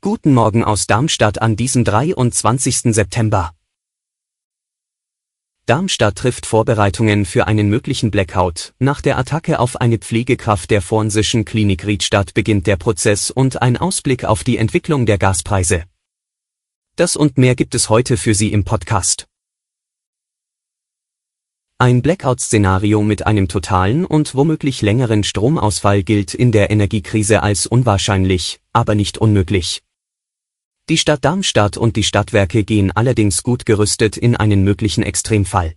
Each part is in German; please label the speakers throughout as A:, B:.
A: Guten Morgen aus Darmstadt an diesem 23. September. Darmstadt trifft Vorbereitungen für einen möglichen Blackout. Nach der Attacke auf eine Pflegekraft der Fornsischen Klinik Riedstadt beginnt der Prozess und ein Ausblick auf die Entwicklung der Gaspreise. Das und mehr gibt es heute für Sie im Podcast. Ein Blackout-Szenario mit einem totalen und womöglich längeren Stromausfall gilt in der Energiekrise als unwahrscheinlich, aber nicht unmöglich. Die Stadt Darmstadt und die Stadtwerke gehen allerdings gut gerüstet in einen möglichen Extremfall.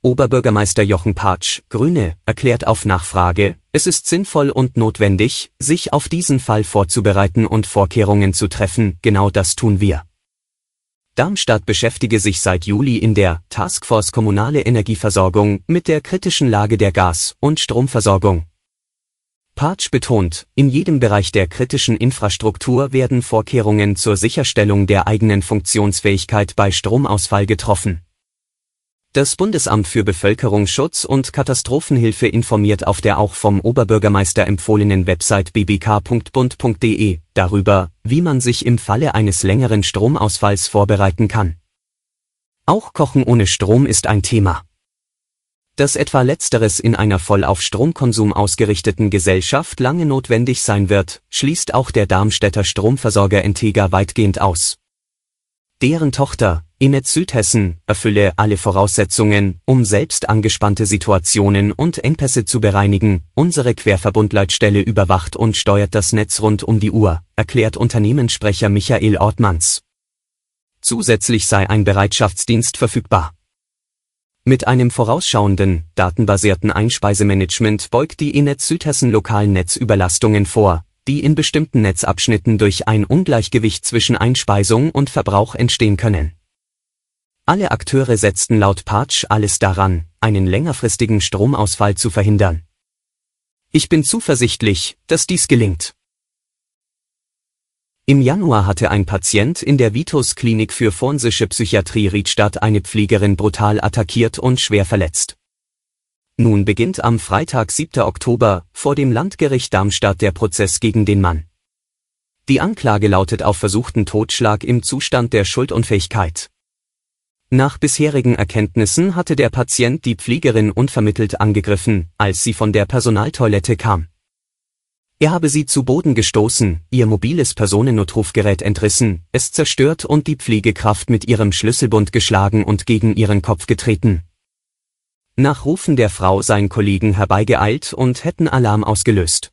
A: Oberbürgermeister Jochen Patsch, Grüne, erklärt auf Nachfrage, es ist sinnvoll und notwendig, sich auf diesen Fall vorzubereiten und Vorkehrungen zu treffen, genau das tun wir. Darmstadt beschäftige sich seit Juli in der Taskforce Kommunale Energieversorgung mit der kritischen Lage der Gas- und Stromversorgung. Patsch betont, in jedem Bereich der kritischen Infrastruktur werden Vorkehrungen zur Sicherstellung der eigenen Funktionsfähigkeit bei Stromausfall getroffen. Das Bundesamt für Bevölkerungsschutz und Katastrophenhilfe informiert auf der auch vom Oberbürgermeister empfohlenen Website bbk.bund.de darüber, wie man sich im Falle eines längeren Stromausfalls vorbereiten kann. Auch Kochen ohne Strom ist ein Thema. Dass etwa letzteres in einer voll auf Stromkonsum ausgerichteten Gesellschaft lange notwendig sein wird, schließt auch der Darmstädter Stromversorger Entega weitgehend aus. Deren Tochter, Inet Südhessen, erfülle alle Voraussetzungen, um selbst angespannte Situationen und Engpässe zu bereinigen. Unsere Querverbundleitstelle überwacht und steuert das Netz rund um die Uhr, erklärt Unternehmenssprecher Michael Ortmanns. Zusätzlich sei ein Bereitschaftsdienst verfügbar. Mit einem vorausschauenden, datenbasierten Einspeisemanagement beugt die Inet Südhessen lokalen Netzüberlastungen vor, die in bestimmten Netzabschnitten durch ein Ungleichgewicht zwischen Einspeisung und Verbrauch entstehen können. Alle Akteure setzten laut Patsch alles daran, einen längerfristigen Stromausfall zu verhindern. Ich bin zuversichtlich, dass dies gelingt. Im Januar hatte ein Patient in der Vitus Klinik für forensische Psychiatrie Riedstadt eine Pflegerin brutal attackiert und schwer verletzt. Nun beginnt am Freitag 7. Oktober vor dem Landgericht Darmstadt der Prozess gegen den Mann. Die Anklage lautet auf versuchten Totschlag im Zustand der Schuldunfähigkeit. Nach bisherigen Erkenntnissen hatte der Patient die Pflegerin unvermittelt angegriffen, als sie von der Personaltoilette kam. Er habe sie zu Boden gestoßen, ihr mobiles Personennotrufgerät entrissen, es zerstört und die Pflegekraft mit ihrem Schlüsselbund geschlagen und gegen ihren Kopf getreten. Nach Rufen der Frau seien Kollegen herbeigeeilt und hätten Alarm ausgelöst.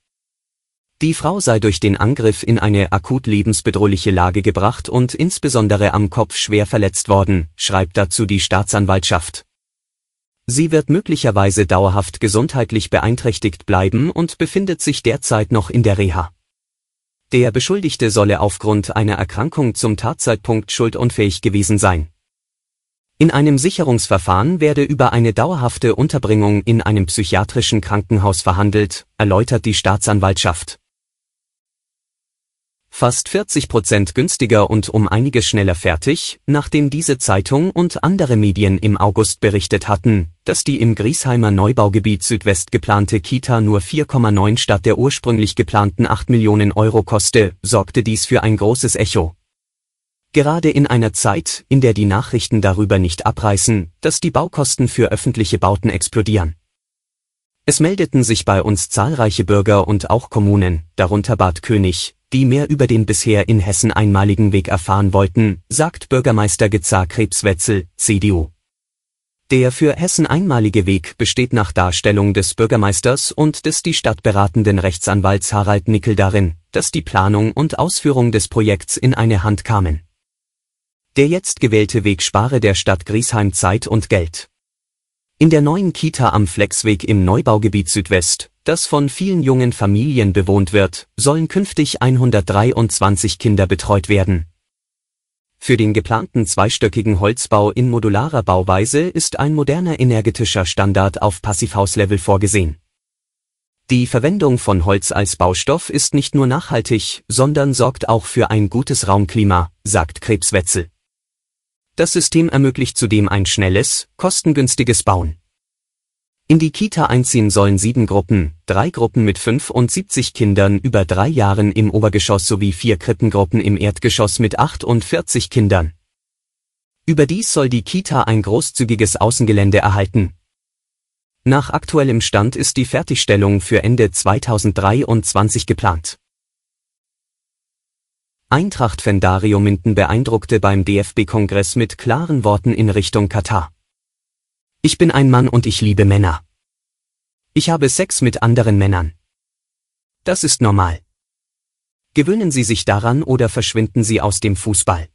A: Die Frau sei durch den Angriff in eine akut lebensbedrohliche Lage gebracht und insbesondere am Kopf schwer verletzt worden, schreibt dazu die Staatsanwaltschaft. Sie wird möglicherweise dauerhaft gesundheitlich beeinträchtigt bleiben und befindet sich derzeit noch in der Reha. Der Beschuldigte solle aufgrund einer Erkrankung zum Tatzeitpunkt schuldunfähig gewesen sein. In einem Sicherungsverfahren werde über eine dauerhafte Unterbringung in einem psychiatrischen Krankenhaus verhandelt, erläutert die Staatsanwaltschaft. Fast 40 Prozent günstiger und um einiges schneller fertig, nachdem diese Zeitung und andere Medien im August berichtet hatten, dass die im Griesheimer Neubaugebiet Südwest geplante Kita nur 4,9 statt der ursprünglich geplanten 8 Millionen Euro koste, sorgte dies für ein großes Echo. Gerade in einer Zeit, in der die Nachrichten darüber nicht abreißen, dass die Baukosten für öffentliche Bauten explodieren. Es meldeten sich bei uns zahlreiche Bürger und auch Kommunen, darunter Bad König, die mehr über den bisher in Hessen einmaligen Weg erfahren wollten, sagt Bürgermeister Gezar Krebswetzel, CDU. Der für Hessen einmalige Weg besteht nach Darstellung des Bürgermeisters und des die Stadt beratenden Rechtsanwalts Harald Nickel darin, dass die Planung und Ausführung des Projekts in eine Hand kamen. Der jetzt gewählte Weg spare der Stadt Griesheim Zeit und Geld. In der neuen Kita am Flexweg im Neubaugebiet Südwest, das von vielen jungen Familien bewohnt wird, sollen künftig 123 Kinder betreut werden. Für den geplanten zweistöckigen Holzbau in modularer Bauweise ist ein moderner energetischer Standard auf Passivhauslevel vorgesehen. Die Verwendung von Holz als Baustoff ist nicht nur nachhaltig, sondern sorgt auch für ein gutes Raumklima, sagt Krebswetzel. Das System ermöglicht zudem ein schnelles, kostengünstiges Bauen. In die Kita einziehen sollen sieben Gruppen, drei Gruppen mit 75 Kindern über drei Jahren im Obergeschoss sowie vier Krippengruppen im Erdgeschoss mit 48 Kindern. Überdies soll die Kita ein großzügiges Außengelände erhalten. Nach aktuellem Stand ist die Fertigstellung für Ende 2023 geplant. Eintracht-Fan Dario Minden beeindruckte beim DFB-Kongress mit klaren Worten in Richtung Katar. Ich bin ein Mann und ich liebe Männer. Ich habe Sex mit anderen Männern. Das ist normal. Gewöhnen Sie sich daran oder verschwinden Sie aus dem Fußball.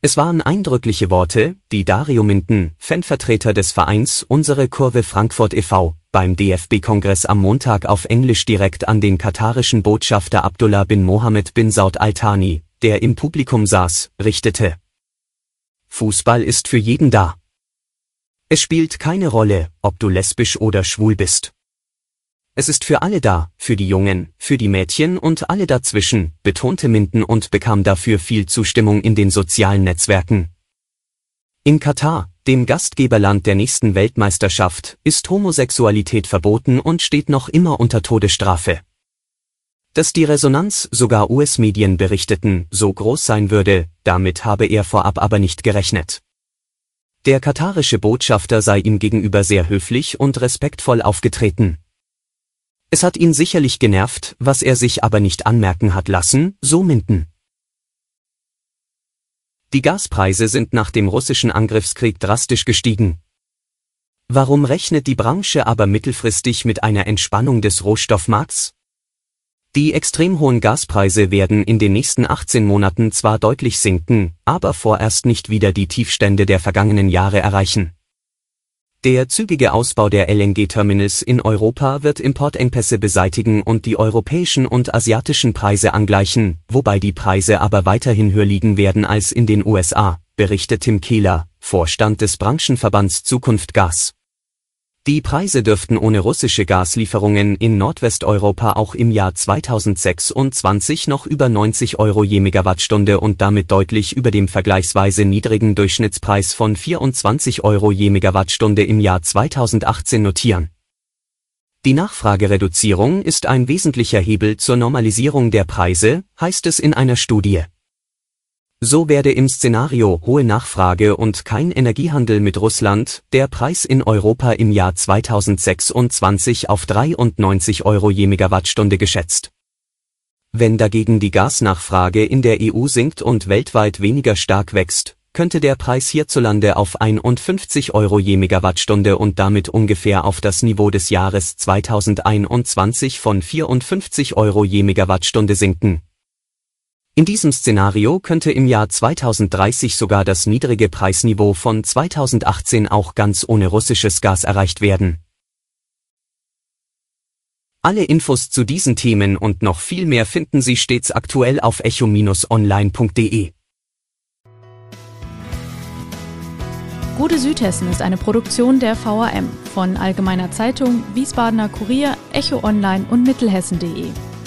A: Es waren eindrückliche Worte, die Dario Minden, Fanvertreter des Vereins Unsere Kurve Frankfurt e.V., beim DFB-Kongress am Montag auf Englisch direkt an den katarischen Botschafter Abdullah bin Mohammed bin Saud Al-Thani, der im Publikum saß, richtete. Fußball ist für jeden da. Es spielt keine Rolle, ob du lesbisch oder schwul bist. Es ist für alle da, für die Jungen, für die Mädchen und alle dazwischen, betonte Minden und bekam dafür viel Zustimmung in den sozialen Netzwerken. In Katar, dem Gastgeberland der nächsten Weltmeisterschaft, ist Homosexualität verboten und steht noch immer unter Todesstrafe. Dass die Resonanz, sogar US-Medien berichteten, so groß sein würde, damit habe er vorab aber nicht gerechnet. Der katarische Botschafter sei ihm gegenüber sehr höflich und respektvoll aufgetreten. Es hat ihn sicherlich genervt, was er sich aber nicht anmerken hat lassen, so Minden. Die Gaspreise sind nach dem russischen Angriffskrieg drastisch gestiegen. Warum rechnet die Branche aber mittelfristig mit einer Entspannung des Rohstoffmarkts? Die extrem hohen Gaspreise werden in den nächsten 18 Monaten zwar deutlich sinken, aber vorerst nicht wieder die Tiefstände der vergangenen Jahre erreichen. Der zügige Ausbau der LNG-Terminals in Europa wird Importengpässe beseitigen und die europäischen und asiatischen Preise angleichen, wobei die Preise aber weiterhin höher liegen werden als in den USA, berichtet Tim Kehler, Vorstand des Branchenverbands Zukunft Gas. Die Preise dürften ohne russische Gaslieferungen in Nordwesteuropa auch im Jahr 2026 noch über 90 Euro je Megawattstunde und damit deutlich über dem vergleichsweise niedrigen Durchschnittspreis von 24 Euro je Megawattstunde im Jahr 2018 notieren. Die Nachfragereduzierung ist ein wesentlicher Hebel zur Normalisierung der Preise, heißt es in einer Studie. So werde im Szenario hohe Nachfrage und kein Energiehandel mit Russland der Preis in Europa im Jahr 2026 auf 93 Euro je Megawattstunde geschätzt. Wenn dagegen die Gasnachfrage in der EU sinkt und weltweit weniger stark wächst, könnte der Preis hierzulande auf 51 Euro je Megawattstunde und damit ungefähr auf das Niveau des Jahres 2021 von 54 Euro je Megawattstunde sinken in diesem Szenario könnte im Jahr 2030 sogar das niedrige Preisniveau von 2018 auch ganz ohne russisches Gas erreicht werden. Alle Infos zu diesen Themen und noch viel mehr finden Sie stets aktuell auf echo-online.de.
B: Gute Südhessen ist eine Produktion der VAM von Allgemeiner Zeitung, Wiesbadener Kurier, Echo Online und Mittelhessen.de.